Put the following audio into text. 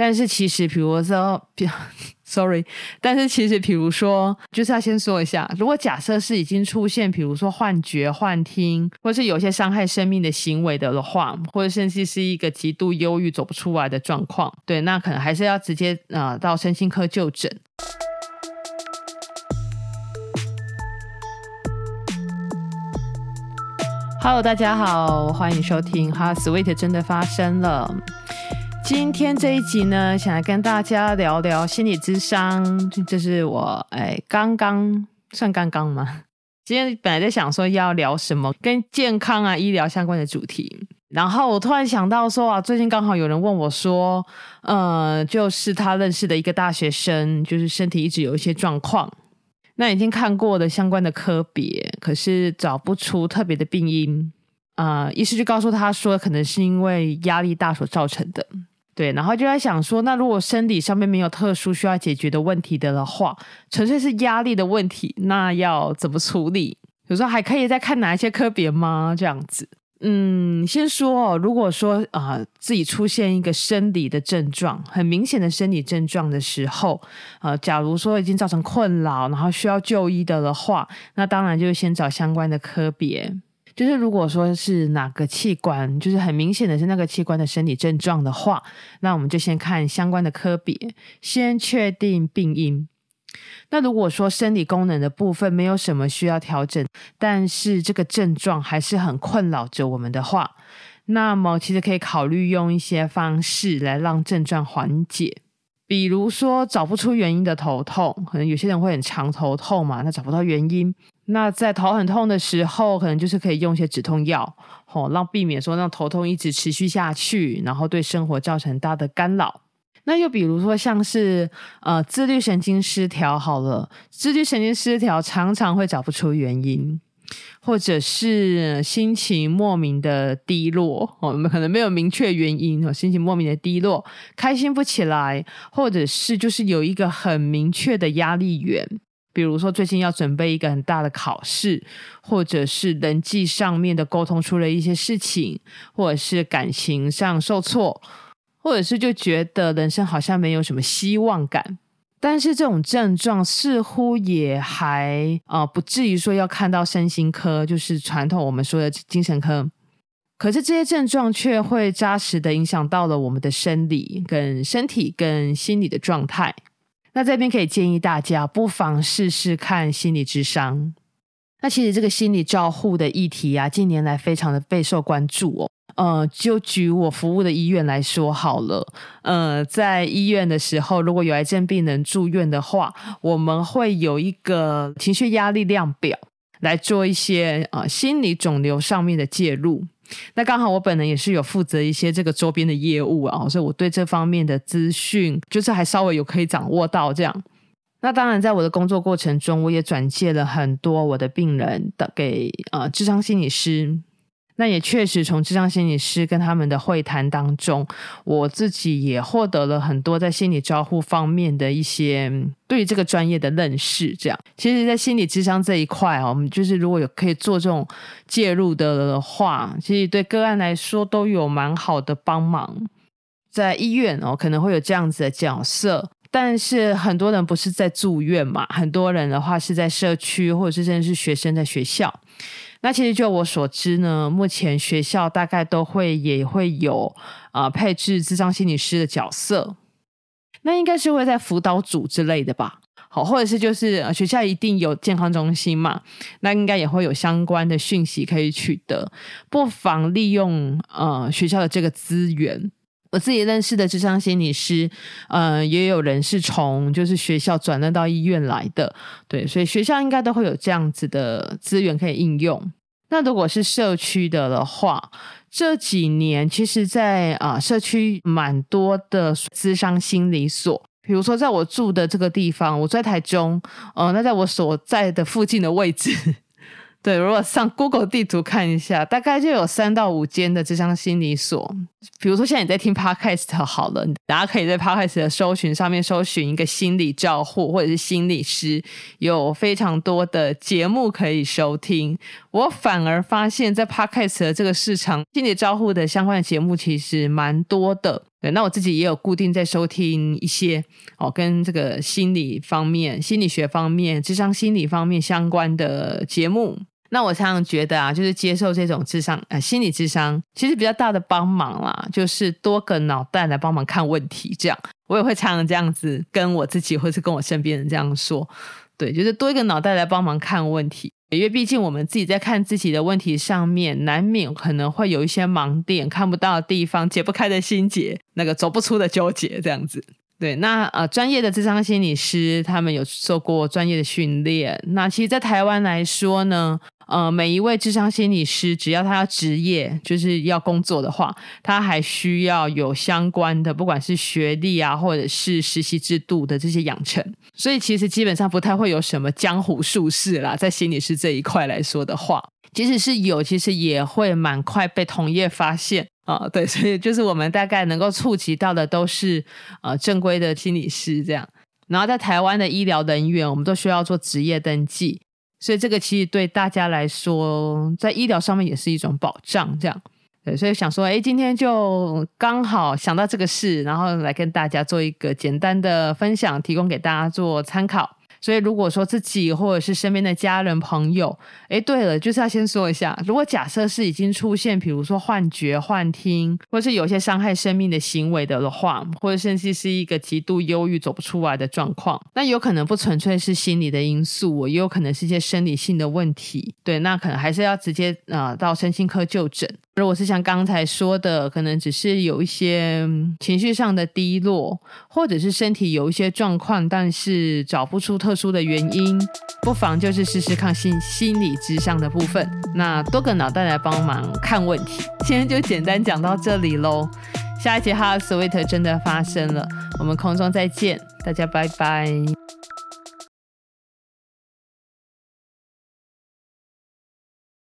但是其实，比如说，sorry，但是其实，比如说，就是要先说一下，如果假设是已经出现，比如说幻觉、幻听，或是有些伤害生命的行为的话，或者甚至是一个极度忧郁走不出来的状况，对，那可能还是要直接呃到身心科就诊。Hello，大家好，欢迎收听《哈 Sweet 真的发生了》。今天这一集呢，想来跟大家聊聊心理智商，这是我哎刚刚算刚刚吗？今天本来在想说要聊什么跟健康啊医疗相关的主题，然后我突然想到说啊，最近刚好有人问我说，呃，就是他认识的一个大学生，就是身体一直有一些状况，那已经看过的相关的科别，可是找不出特别的病因，啊、医师就告诉他说，可能是因为压力大所造成的。对，然后就在想说，那如果生理上面没有特殊需要解决的问题的话，纯粹是压力的问题，那要怎么处理？有时候还可以再看哪一些科别吗？这样子，嗯，先说哦，如果说啊、自己出现一个生理的症状，很明显的生理症状的时候，呃，假如说已经造成困扰，然后需要就医的的话，那当然就先找相关的科别。就是如果说是哪个器官，就是很明显的是那个器官的生理症状的话，那我们就先看相关的科别，先确定病因。那如果说生理功能的部分没有什么需要调整，但是这个症状还是很困扰着我们的话，那么其实可以考虑用一些方式来让症状缓解。比如说找不出原因的头痛，可能有些人会很长头痛嘛，那找不到原因，那在头很痛的时候，可能就是可以用一些止痛药，吼，让避免说让头痛一直持续下去，然后对生活造成大的干扰。那又比如说像是呃自律神经失调，好了，自律神经失调常常会找不出原因。或者是心情莫名的低落，我们可能没有明确原因，心情莫名的低落，开心不起来，或者是就是有一个很明确的压力源，比如说最近要准备一个很大的考试，或者是人际上面的沟通出了一些事情，或者是感情上受挫，或者是就觉得人生好像没有什么希望感。但是这种症状似乎也还呃不至于说要看到身心科，就是传统我们说的精神科。可是这些症状却会扎实的影响到了我们的生理、跟身体、跟心理的状态。那这边可以建议大家不妨试试看心理智商。那其实这个心理照护的议题啊，近年来非常的备受关注哦。呃，就举我服务的医院来说好了。呃，在医院的时候，如果有癌症病人住院的话，我们会有一个情绪压力量表来做一些呃心理肿瘤上面的介入。那刚好我本人也是有负责一些这个周边的业务啊，所以我对这方面的资讯就是还稍微有可以掌握到这样。那当然，在我的工作过程中，我也转介了很多我的病人的给呃智商心理师。那也确实，从智商心理师跟他们的会谈当中，我自己也获得了很多在心理照护方面的一些对这个专业的认识。这样，其实，在心理智商这一块啊，我们就是如果有可以做这种介入的话，其实对个案来说都有蛮好的帮忙。在医院哦，可能会有这样子的角色，但是很多人不是在住院嘛，很多人的话是在社区，或者是甚至是学生在学校。那其实就我所知呢，目前学校大概都会也会有啊、配置智商心理师的角色，那应该是会在辅导组之类的吧，好，或者是就是学校一定有健康中心嘛，那应该也会有相关的讯息可以取得，不妨利用呃学校的这个资源。我自己认识的智商心理师，呃，也有人是从就是学校转任到医院来的，对，所以学校应该都会有这样子的资源可以应用。那如果是社区的的话，这几年其实在啊、社区蛮多的智商心理所，比如说在我住的这个地方，我在台中，呃，那在我所在的附近的位置。对，如果上 Google 地图看一下，大概就有三到五间的咨商心理所。比如说，现在你在听 Podcast 好了，大家可以在 Podcast 的搜寻上面搜寻一个心理照护或者是心理师，有非常多的节目可以收听。我反而发现，在 Podcast 的这个市场，心理照护的相关的节目其实蛮多的。对，那我自己也有固定在收听一些哦，跟这个心理方面、心理学方面、智商心理方面相关的节目。那我常常觉得啊，就是接受这种智商呃心理智商，其实比较大的帮忙啦，就是多个脑袋来帮忙看问题。这样我也会常常这样子跟我自己，或是跟我身边人这样说，对，就是多一个脑袋来帮忙看问题。因为毕竟我们自己在看自己的问题上面，难免可能会有一些盲点，看不到的地方，解不开的心结，那个走不出的纠结，这样子。对，那呃，专业的智商心理师，他们有受过专业的训练。那其实，在台湾来说呢，呃，每一位智商心理师，只要他要执业，就是要工作的话，他还需要有相关的，不管是学历啊，或者是实习制度的这些养成。所以，其实基本上不太会有什么江湖术士啦，在心理师这一块来说的话，即使是有，其实也会蛮快被同业发现。啊、对，所以就是我们大概能够触及到的都是呃正规的心理师这样，然后在台湾的医疗人员，我们都需要做职业登记，所以这个其实对大家来说，在医疗上面也是一种保障，这样，对，所以想说，哎，今天就刚好想到这个事，然后来跟大家做一个简单的分享，提供给大家做参考。所以，如果说自己或者是身边的家人朋友，诶，对了，就是要先说一下，如果假设是已经出现，比如说幻觉、幻听，或是有些伤害生命的行为的话，或者甚至是一个极度忧郁、走不出来的状况，那有可能不纯粹是心理的因素，也有可能是一些生理性的问题。对，那可能还是要直接啊、呃、到身心科就诊。如果是像刚才说的，可能只是有一些情绪上的低落，或者是身体有一些状况，但是找不出特殊的原因，不妨就是试试看心心理咨商的部分。那多个脑袋来帮忙看问题。今天就简单讲到这里喽，下一集 Heart Sweet 真的发生了，我们空中再见，大家拜拜。